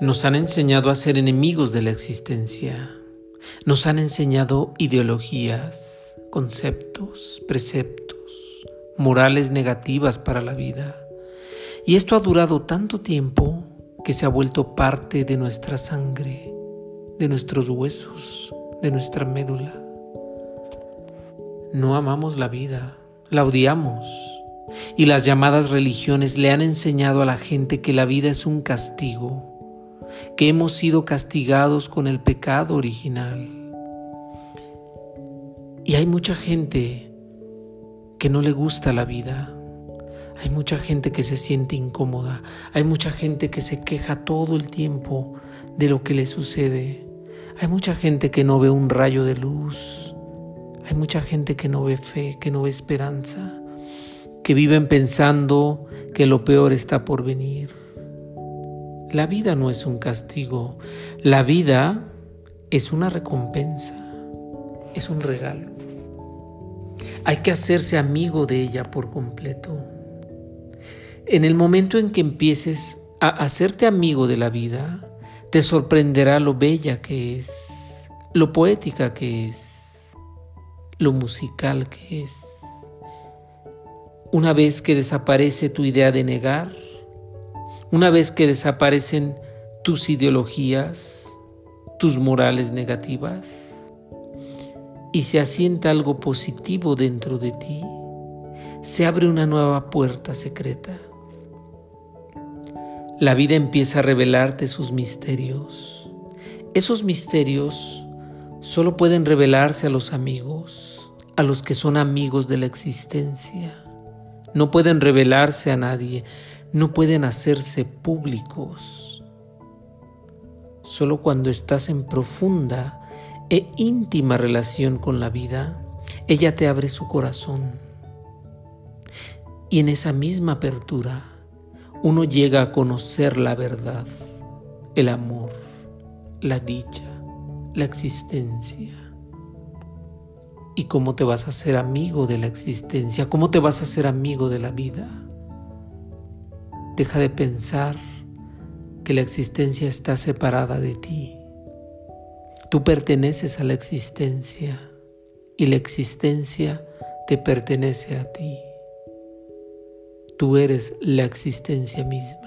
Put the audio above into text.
Nos han enseñado a ser enemigos de la existencia. Nos han enseñado ideologías, conceptos, preceptos, morales negativas para la vida. Y esto ha durado tanto tiempo que se ha vuelto parte de nuestra sangre, de nuestros huesos, de nuestra médula. No amamos la vida, la odiamos. Y las llamadas religiones le han enseñado a la gente que la vida es un castigo que hemos sido castigados con el pecado original. Y hay mucha gente que no le gusta la vida. Hay mucha gente que se siente incómoda. Hay mucha gente que se queja todo el tiempo de lo que le sucede. Hay mucha gente que no ve un rayo de luz. Hay mucha gente que no ve fe, que no ve esperanza, que viven pensando que lo peor está por venir. La vida no es un castigo, la vida es una recompensa, es un regalo. Hay que hacerse amigo de ella por completo. En el momento en que empieces a hacerte amigo de la vida, te sorprenderá lo bella que es, lo poética que es, lo musical que es. Una vez que desaparece tu idea de negar, una vez que desaparecen tus ideologías, tus morales negativas, y se asienta algo positivo dentro de ti, se abre una nueva puerta secreta. La vida empieza a revelarte sus misterios. Esos misterios solo pueden revelarse a los amigos, a los que son amigos de la existencia. No pueden revelarse a nadie, no pueden hacerse públicos. Solo cuando estás en profunda e íntima relación con la vida, ella te abre su corazón. Y en esa misma apertura, uno llega a conocer la verdad, el amor, la dicha, la existencia. ¿Y cómo te vas a ser amigo de la existencia? ¿Cómo te vas a ser amigo de la vida? Deja de pensar que la existencia está separada de ti. Tú perteneces a la existencia y la existencia te pertenece a ti. Tú eres la existencia misma.